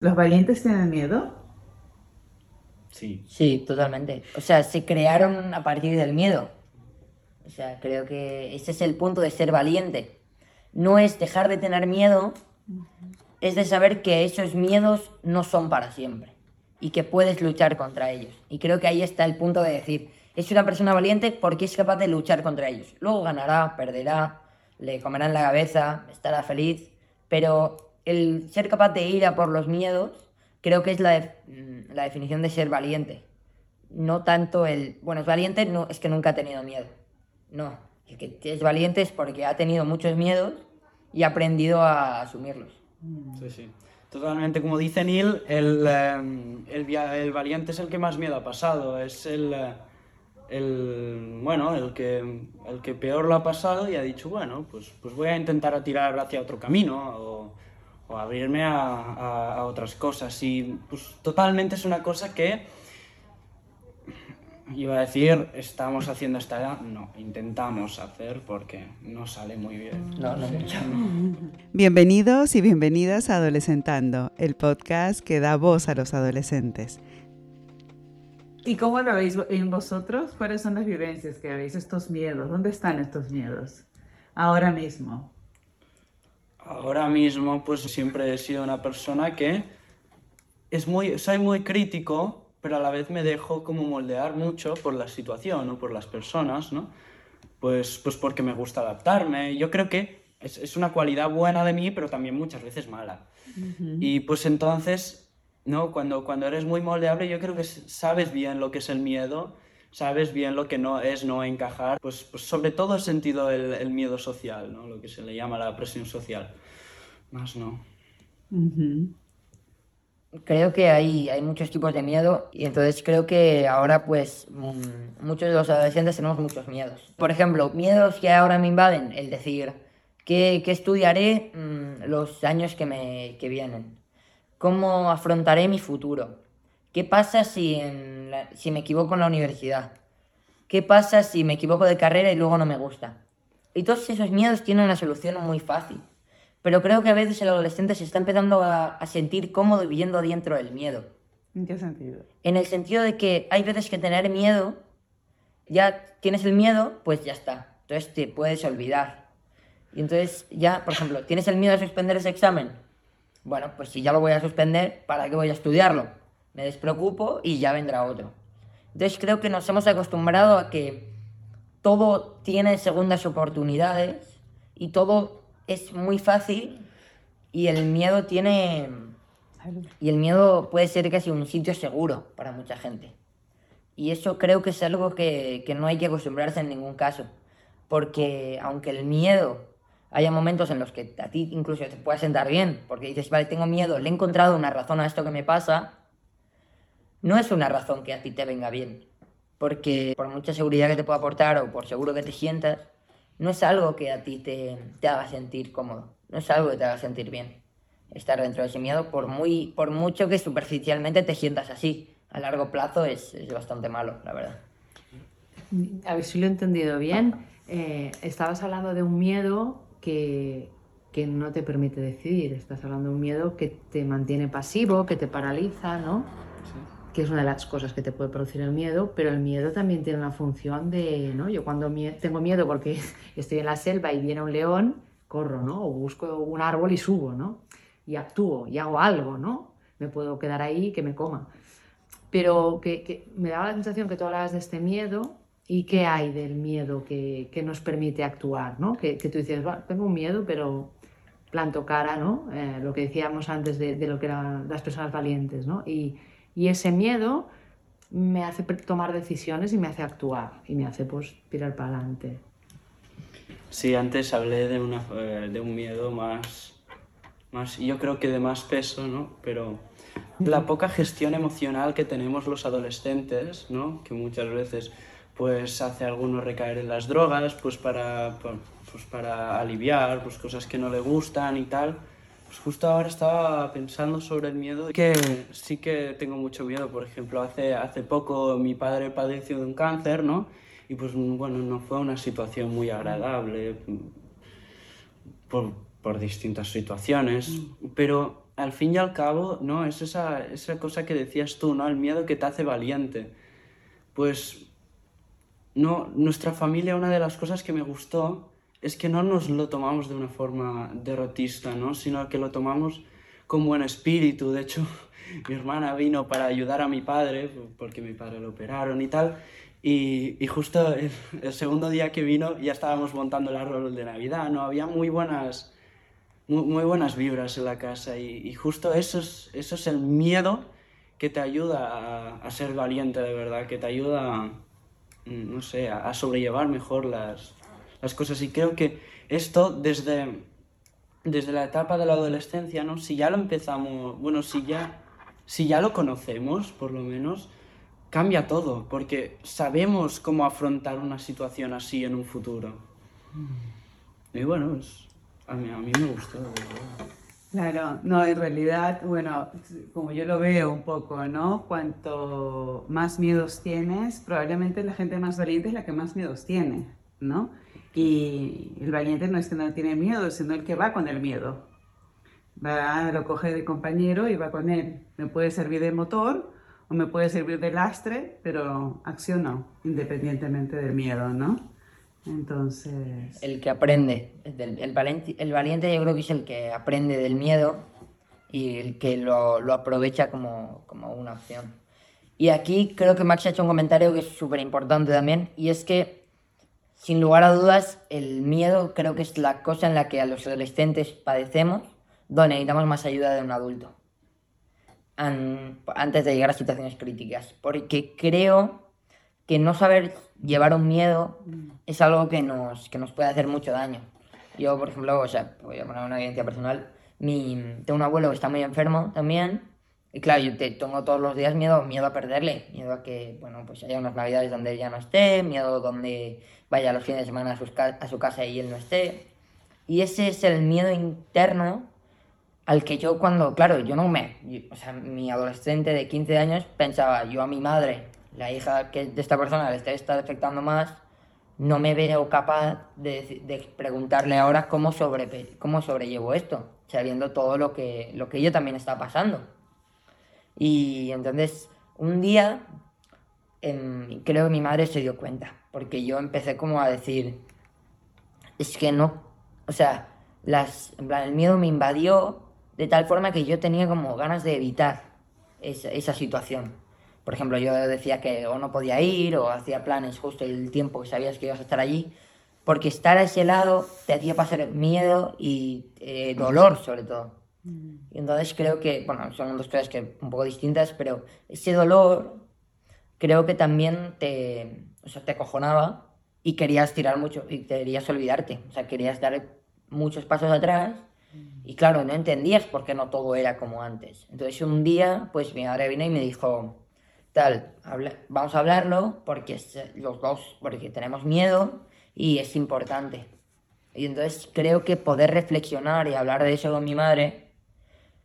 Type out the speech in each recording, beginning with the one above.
¿Los valientes tienen miedo? Sí. Sí, totalmente. O sea, se crearon a partir del miedo. O sea, creo que ese es el punto de ser valiente. No es dejar de tener miedo, es de saber que esos miedos no son para siempre y que puedes luchar contra ellos. Y creo que ahí está el punto de decir, es una persona valiente porque es capaz de luchar contra ellos. Luego ganará, perderá, le comerán la cabeza, estará feliz, pero el ser capaz de ir a por los miedos creo que es la, de- mm, la definición de ser valiente. No tanto el, bueno, es valiente, no, es que nunca ha tenido miedo. No, el que es valiente es porque ha tenido muchos miedos y ha aprendido a asumirlos. Sí, sí. Totalmente, como dice Neil, el, eh, el, valiente es el que más miedo ha pasado, es el, eh, el, bueno, el que, el que peor lo ha pasado y ha dicho, bueno, pues, pues voy a intentar tirar hacia otro camino o abrirme a, a- a otras cosas. Y pues totalmente es una cosa que, iba a decir, estamos haciendo esta edad, no, intentamos hacer porque no sale muy bien. No, no mucho. Bienvenidos y bienvenidas a Adolescentando, el podcast que da voz a los adolescentes. ¿Y cómo lo veis en vosotros? ¿Cuáles son las vivencias que veis? Estos miedos, ¿dónde están estos miedos? Ahora mismo. Ahora mismo, pues siempre he sido una persona que es muy, soy muy crítico, pero a la vez me dejo como moldear mucho por la situación o por las personas, ¿no? Pues, pues porque me gusta adaptarme. Yo creo que es, es una cualidad buena de mí, pero también muchas veces mala. Y pues entonces, ¿no? Cuando, cuando eres muy moldeable, yo creo que sabes bien lo que es el miedo, sabes bien lo que no es no encajar. Pues, pues sobre todo he sentido el, miedo social, ¿no? Lo que se le llama la presión social. Más no. Creo que hay, hay muchos tipos de miedo y entonces creo que ahora pues mm, muchos de los adolescentes tenemos muchos miedos. Por ejemplo, miedos que ahora me invaden, el decir, ¿qué, qué estudiaré mm, los años que, me, que vienen? ¿Cómo afrontaré mi futuro? ¿Qué pasa si, en la- si me equivoco en la universidad? ¿Qué pasa si me equivoco de carrera y luego no me gusta? Y todos esos miedos tienen una solución muy fácil. Pero creo que a veces el adolescente se está empezando a, a sentir cómodo viviendo dentro del miedo. ¿En qué sentido? En el sentido de que hay veces que tener miedo, ya tienes el miedo, pues ya está. Entonces te puedes olvidar. Y entonces ya, por ejemplo, ¿tienes el miedo de suspender ese examen? Bueno, pues si ya lo voy a suspender, ¿para qué voy a estudiarlo? Me despreocupo y ya vendrá otro. Entonces creo que nos hemos acostumbrado a que todo tiene segundas oportunidades y todo es muy fácil y el miedo tiene y el miedo puede ser casi un sitio seguro para mucha gente. Y eso creo que es algo que, que no hay que acostumbrarse en ningún caso. Porque aunque el miedo haya momentos en los que a ti incluso te pueda sentar bien, porque dices, vale, tengo miedo, le he encontrado una razón a esto que me pasa, no es una razón que a ti te venga bien. Porque por mucha seguridad que te pueda aportar o por seguro que te sientas, no es algo que a ti te, te haga sentir cómodo, no es algo que te haga sentir bien estar dentro de ese miedo, por, muy, por mucho que superficialmente te sientas así. A largo plazo es, es bastante malo, la verdad. A ver si lo he entendido bien. Eh, estabas hablando de un miedo que, que no te permite decidir. Estás hablando de un miedo que te mantiene pasivo, que te paraliza, ¿no? Que es una de las cosas que te puede producir el miedo, pero el miedo también tiene una función de, ¿no? Yo cuando mie- tengo miedo porque estoy en la selva y viene un león, corro, ¿no? O busco un árbol y subo, ¿no? Y actúo y hago algo, ¿no? Me puedo quedar ahí y que me coma. Pero que, que me daba la sensación que tú hablabas de este miedo y qué hay del miedo que, que nos permite actuar, ¿no? Que, que tú dices, "Va, tengo un miedo, pero planto cara, ¿no? Eh, lo que decíamos antes de, de lo que eran las personas valientes, ¿no? Y, y ese miedo me hace tomar decisiones y me hace actuar y me hace, pues, tirar para adelante. Sí, antes hablé de, una, eh, de un miedo más, más, yo creo que de más peso, ¿no? Pero la poca gestión emocional que tenemos los adolescentes, ¿no? Que muchas veces pues hace a algunos recaer en las drogas, pues para, pa- pues para aliviar pues cosas que no le gustan y tal. Pues justo ahora estaba pensando sobre el miedo, que sí que tengo mucho miedo. Por ejemplo, hace, hace poco mi padre padeció de un cáncer, ¿no? Y pues bueno, no fue una situación muy agradable por, por distintas situaciones, pero al fin y al cabo, ¿no? Es esa, esa cosa que decías tú, ¿no? El miedo que te hace valiente. Pues, no, nuestra familia, una de las cosas que me gustó es que no nos lo tomamos de una forma derrotista, ¿no? Sino que lo tomamos con buen espíritu. De hecho, mi hermana vino para ayudar a mi padre, porque mi padre lo operaron y tal. Y, y justo el, segundo día que vino ya estábamos montando el árbol de Navidad, ¿no? Había muy buenas, muy, buenas vibras en la casa y, justo eso es, eso es el miedo que te ayuda a, ser valiente de verdad, que te ayuda, a, no sé, a sobrellevar mejor las, las cosas. Y creo que esto desde, desde la etapa de la adolescencia, ¿no? Si ya lo empezamos, bueno, si ya, si ya lo conocemos, por lo menos, cambia todo, porque sabemos cómo afrontar una situación así en un futuro. Y bueno, es, a, mí, a mí me gustó. Claro, no, en realidad, bueno, como yo lo veo un poco, ¿no? Cuanto más miedos tienes, probablemente la gente más valiente es la que más miedos tiene, ¿no? Y el valiente no es que no tiene miedo, sino el que va con el miedo. Va, lo coge de compañero y va con él. Me puede servir de motor o me puede servir de lastre, pero acciono independientemente del miedo, ¿no? Entonces... El que aprende, el, valiente, el valiente yo creo que es el que aprende del miedo y el que lo, lo aprovecha como, como una opción. Y aquí creo que Max ha hecho un comentario que es súper importante también, y es que, sin lugar a dudas, el miedo creo que es la cosa en la que a los adolescentes padecemos, donde necesitamos más ayuda de un adulto antes de llegar a situaciones críticas. Porque creo que no saber llevar un miedo es algo que nos, que nos puede hacer mucho daño. Yo, por ejemplo, o sea, voy a poner una evidencia personal, mi, tengo un abuelo que está muy enfermo también, y claro, yo te, tengo todos los días miedo, miedo a perderle, miedo a que, bueno, pues haya unas navidades donde ya no esté, miedo donde vaya los fines de semana a, sus, a su casa y él no esté. Y ese es el miedo interno al que yo cuando, claro, yo no me, yo, o sea, mi adolescente de 15 años pensaba, yo a mi madre, la hija que de esta persona le está, está afectando más, no me veo capaz de, de, preguntarle ahora cómo, sobre, cómo sobrellevo esto, sabiendo todo lo que, lo que yo también está pasando. Y entonces, un día, eh, creo que mi madre se dio cuenta, porque yo empecé como a decir, es que no, o sea, las, el miedo me invadió de tal forma que yo tenía como ganas de evitar esa, esa, situación. Por ejemplo, yo decía que o no podía ir o hacía planes justo el tiempo que sabías que ibas a estar allí, porque estar a ese lado te hacía pasar miedo y eh, dolor sobre todo. Y entonces creo que, bueno, son dos cosas que un poco distintas, pero ese dolor creo que también te, o sea, te acojonaba y querías tirar mucho y querías olvidarte. O sea, querías dar muchos pasos atrás y claro, no entendías por qué no todo era como antes. Entonces un día, pues mi madre vino y me dijo, tal, habla, vamos a hablarlo porque los dos, porque tenemos miedo y es importante. Y entonces creo que poder reflexionar y hablar de eso con mi madre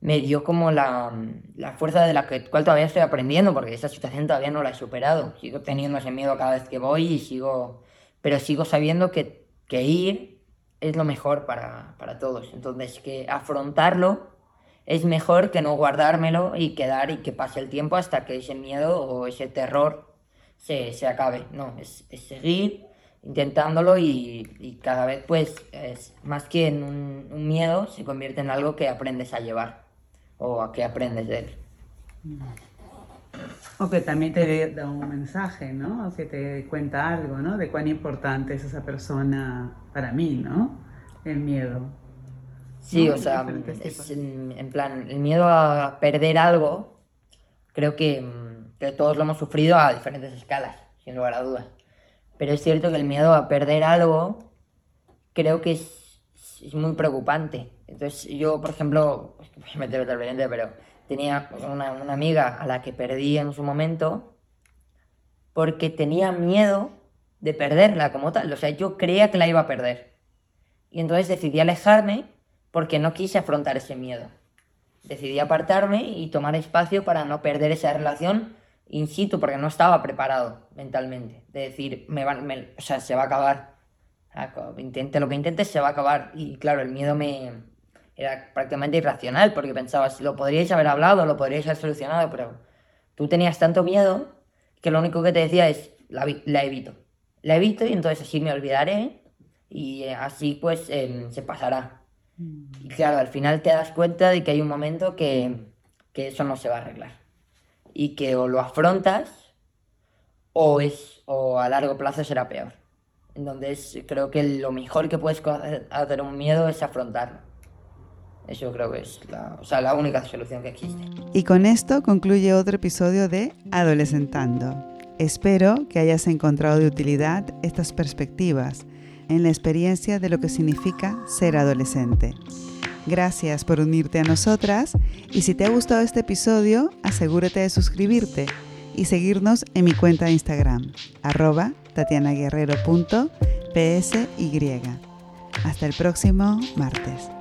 me dio como la, la fuerza de la que, cual todavía estoy aprendiendo, porque esa situación todavía no la he superado. Sigo teniendo ese miedo cada vez que voy y sigo, pero sigo sabiendo que, que ir es lo mejor para, para, todos. Entonces, que afrontarlo es mejor que no guardármelo y quedar y que pase el tiempo hasta que ese miedo o ese terror se, se acabe. No, es, es seguir intentándolo y, y, cada vez, pues, es más que en un, miedo, se convierte en algo que aprendes a llevar o a que aprendes de él. O que también te da un mensaje, ¿no? O que te cuenta algo, ¿no? De cuán importante es esa persona para mí, ¿no? El miedo. Sí, ¿no? o sea, es en, en, plan, el miedo a perder algo, creo que, que, todos lo hemos sufrido a diferentes escalas, sin lugar a dudas. Pero es cierto que el miedo a perder algo, creo que es, es muy preocupante. Entonces, yo, por ejemplo, voy a meter totalmente, pero tenía una, una, amiga a la que perdí en su momento porque tenía miedo de perderla como tal. O sea, yo creía que la iba a perder. Y entonces decidí alejarme porque no quise afrontar ese miedo. Decidí apartarme y tomar espacio para no perder esa relación in situ porque no estaba preparado mentalmente. De decir, me va, me, o sea, se va a acabar. Intente lo que intente, se va a acabar. Y claro, el miedo me, era prácticamente irracional porque pensabas, lo podríais haber hablado, lo podríais haber solucionado, pero tú tenías tanto miedo que lo único que te decía es, la, vi- la evito. La evito y entonces así me olvidaré y eh, así pues em, se pasará. Y claro, al final te das cuenta de que hay un momento que, que eso no se va a arreglar. Y que o lo afrontas o, es, o a largo plazo será peor. Entonces creo que lo mejor que puedes co- hacer un miedo es afrontarlo. Eso creo que es la, o sea, la única solución que existe. Y con esto concluye otro episodio de Adolescentando. Espero que hayas encontrado de utilidad estas perspectivas en la experiencia de lo que significa ser adolescente. Gracias por unirte a nosotras y si te ha gustado este episodio, asegúrate de suscribirte y seguirnos en mi cuenta de Instagram, arroba tatianaguerrero.psy. Hasta el próximo martes.